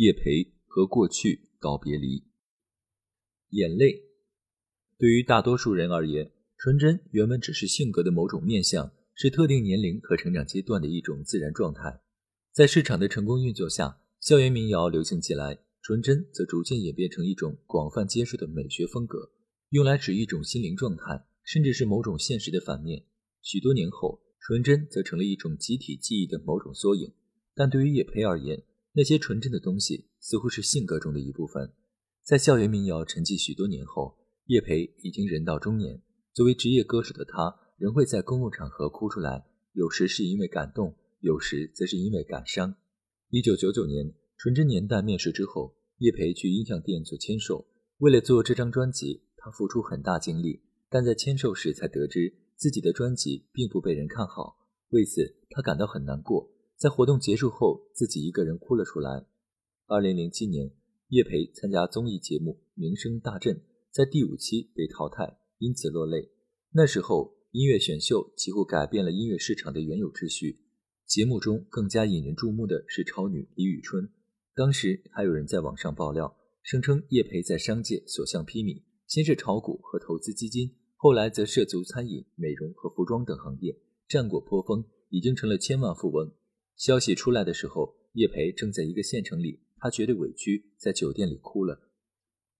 叶培和过去告别离》。眼泪，对于大多数人而言，纯真原本只是性格的某种面相，是特定年龄和成长阶段的一种自然状态。在市场的成功运作下，校园民谣流行起来，纯真则逐渐演变成一种广泛接受的美学风格，用来指一种心灵状态，甚至是某种现实的反面。许多年后。纯真则成了一种集体记忆的某种缩影，但对于叶培而言，那些纯真的东西似乎是性格中的一部分。在校园民谣沉寂许多年后，叶培已经人到中年。作为职业歌手的他，仍会在公共场合哭出来，有时是因为感动，有时则是因为感伤。一九九九年，《纯真年代》面世之后，叶培去音像店做签售。为了做这张专辑，他付出很大精力，但在签售时才得知。自己的专辑并不被人看好，为此他感到很难过。在活动结束后，自己一个人哭了出来。二零零七年，叶培参加综艺节目《名声大振》，在第五期被淘汰，因此落泪。那时候，音乐选秀几乎改变了音乐市场的原有秩序。节目中更加引人注目的是超女李宇春。当时还有人在网上爆料，声称叶培在商界所向披靡，先是炒股和投资基金。后来则涉足餐饮、美容和服装等行业，战果颇丰，已经成了千万富翁。消息出来的时候，叶培正在一个县城里，他觉得委屈，在酒店里哭了。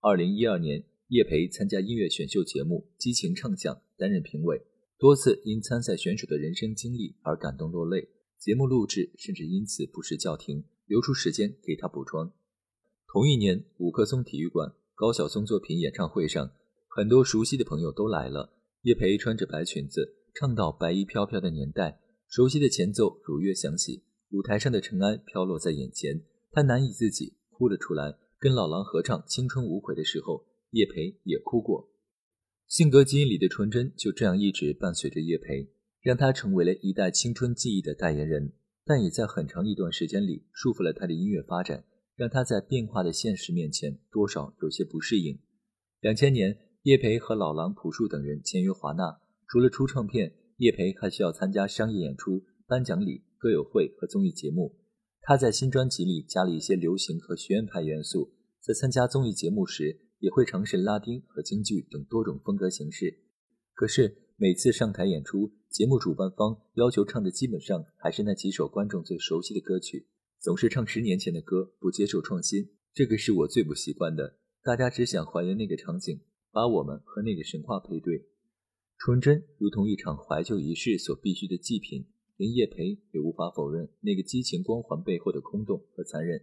二零一二年，叶培参加音乐选秀节目《激情唱将》，担任评委，多次因参赛选手的人生经历而感动落泪。节目录制甚至因此不时叫停，留出时间给他补妆。同一年，五棵松体育馆高晓松作品演唱会上。很多熟悉的朋友都来了。叶培穿着白裙子，唱到“白衣飘飘的年代”，熟悉的前奏如约响起，舞台上的尘埃飘落在眼前，他难以自己，哭了出来。跟老狼合唱《青春无悔》的时候，叶培也哭过。性格基因里的纯真就这样一直伴随着叶培，让他成为了一代青春记忆的代言人，但也在很长一段时间里束缚了他的音乐发展，让他在变化的现实面前多少有些不适应。两千年。叶培和老狼、朴树等人签约华纳，除了出唱片，叶培还需要参加商业演出、颁奖礼、歌友会和综艺节目。他在新专辑里加了一些流行和学院派元素，在参加综艺节目时也会尝试拉丁和京剧等多种风格形式。可是每次上台演出，节目主办方要求唱的基本上还是那几首观众最熟悉的歌曲，总是唱十年前的歌，不接受创新。这个是我最不习惯的。大家只想还原那个场景。把我们和那个神话配对，纯真如同一场怀旧仪式所必须的祭品，连叶培也无法否认那个激情光环背后的空洞和残忍。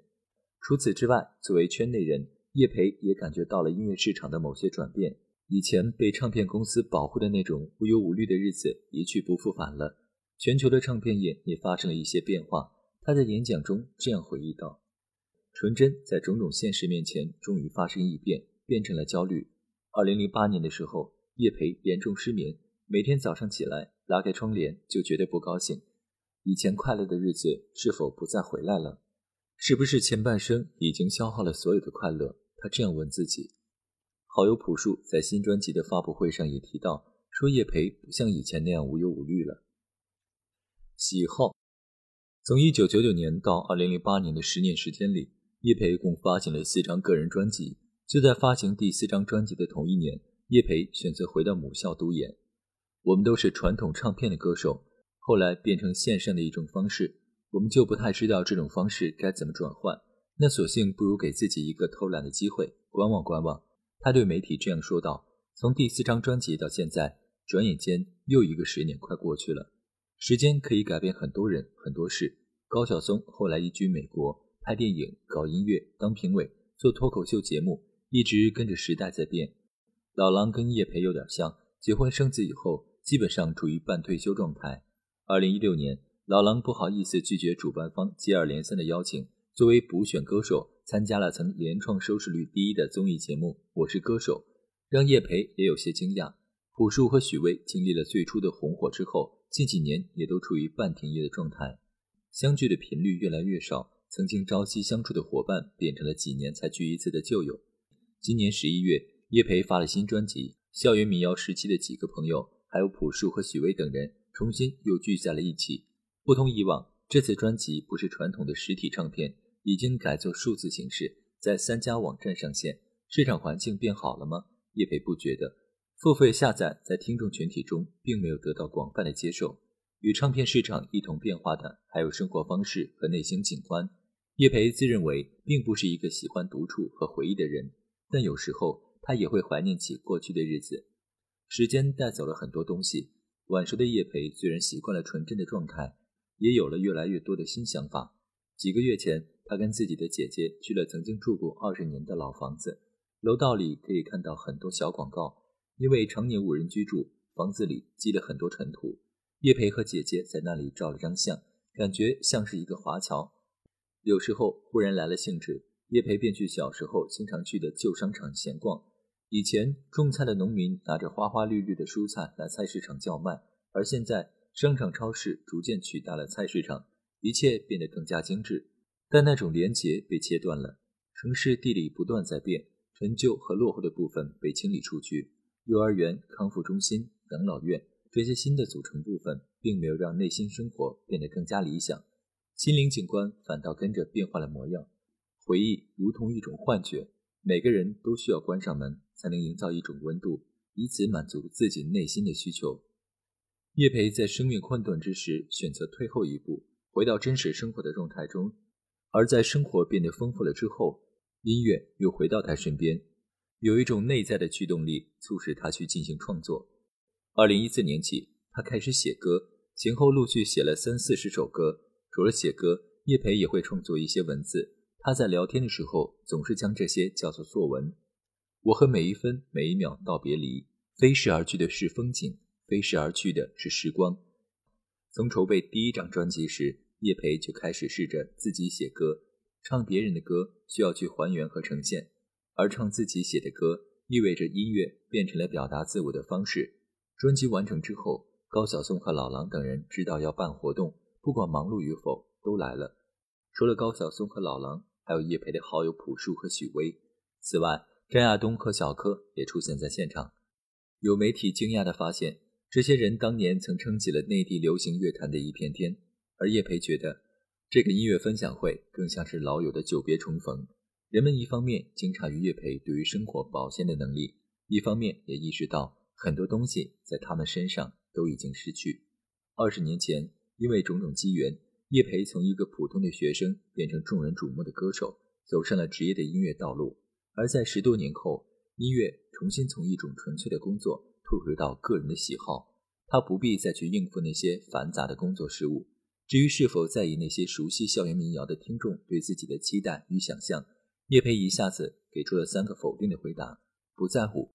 除此之外，作为圈内人，叶培也感觉到了音乐市场的某些转变。以前被唱片公司保护的那种无忧无虑的日子一去不复返了。全球的唱片业也发生了一些变化。他在演讲中这样回忆道：“纯真在种种现实面前，终于发生异变，变成了焦虑。”二零零八年的时候，叶培严重失眠，每天早上起来拉开窗帘就觉得不高兴。以前快乐的日子是否不再回来了？是不是前半生已经消耗了所有的快乐？他这样问自己。好友朴树在新专辑的发布会上也提到，说叶培不像以前那样无忧无虑了。喜好，从一九九九年到二零零八年的十年时间里，叶培共发行了四张个人专辑。就在发行第四张专辑的同一年，叶培选择回到母校读研。我们都是传统唱片的歌手，后来变成线上的一种方式，我们就不太知道这种方式该怎么转换。那索性不如给自己一个偷懒的机会，观望观望。他对媒体这样说道：“从第四张专辑到现在，转眼间又一个十年快过去了。时间可以改变很多人很多事。高晓松后来移居美国，拍电影、搞音乐、当评委、做脱口秀节目。”一直跟着时代在变，老狼跟叶培有点像，结婚生子以后，基本上处于半退休状态。二零一六年，老狼不好意思拒绝主办方接二连三的邀请，作为补选歌手，参加了曾连创收视率第一的综艺节目《我是歌手》，让叶培也有些惊讶。朴树和许巍经历了最初的红火之后，近几年也都处于半停业的状态，相聚的频率越来越少。曾经朝夕相处的伙伴，变成了几年才聚一次的旧友。今年十一月，叶培发了新专辑，校园民谣时期的几个朋友，还有朴树和许巍等人，重新又聚在了一起。不同以往，这次专辑不是传统的实体唱片，已经改做数字形式，在三家网站上线。市场环境变好了吗？叶培不觉得。付费下载在听众群体中并没有得到广泛的接受。与唱片市场一同变化的，还有生活方式和内心景观。叶培自认为并不是一个喜欢独处和回忆的人，但有时候他也会怀念起过去的日子。时间带走了很多东西。晚熟的叶培虽然习惯了纯真的状态，也有了越来越多的新想法。几个月前，他跟自己的姐姐去了曾经住过二十年的老房子，楼道里可以看到很多小广告。因为常年无人居住，房子里积了很多尘土。叶培和姐姐在那里照了张相，感觉像是一个华侨。有时候忽然来了兴致，叶培便去小时候经常去的旧商场闲逛。以前种菜的农民拿着花花绿绿的蔬菜来菜市场叫卖，而现在商场超市逐渐取代了菜市场，一切变得更加精致。但那种连结被切断了。城市地理不断在变，陈旧和落后的部分被清理出去。幼儿园、康复中心、养老院这些新的组成部分，并没有让内心生活变得更加理想，心灵景观反倒跟着变化了模样。回忆如同一种幻觉，每个人都需要关上门，才能营造一种温度，以此满足自己内心的需求。叶培在生命困顿之时，选择退后一步，回到真实生活的状态中；而在生活变得丰富了之后，音乐又回到他身边。有一种内在的驱动力，促使他去进行创作。二零一四年起，他开始写歌，前后陆续写了三四十首歌。除了写歌，叶培也会创作一些文字。他在聊天的时候，总是将这些叫做作文。我和每一分每一秒道别离，飞逝而去的是风景，飞逝而去的是时光。从筹备第一张专辑时，叶培就开始试着自己写歌，唱别人的歌需要去还原和呈现。而唱自己写的歌，意味着音乐变成了表达自我的方式。专辑完成之后，高晓松和老狼等人知道要办活动，不管忙碌与否，都来了。除了高晓松和老狼，还有叶培的好友朴树和许巍。此外，张亚东和小柯也出现在现场。有媒体惊讶地发现，这些人当年曾撑起了内地流行乐坛的一片天。而叶培觉得，这个音乐分享会更像是老友的久别重逢。人们一方面惊诧于叶培对于生活保鲜的能力，一方面也意识到很多东西在他们身上都已经失去。二十年前，因为种种机缘，叶培从一个普通的学生变成众人瞩目的歌手，走上了职业的音乐道路。而在十多年后，音乐重新从一种纯粹的工作退回到个人的喜好，他不必再去应付那些繁杂的工作事务。至于是否在意那些熟悉校园民谣的听众对自己的期待与想象？叶培一下子给出了三个否定的回答：不在乎、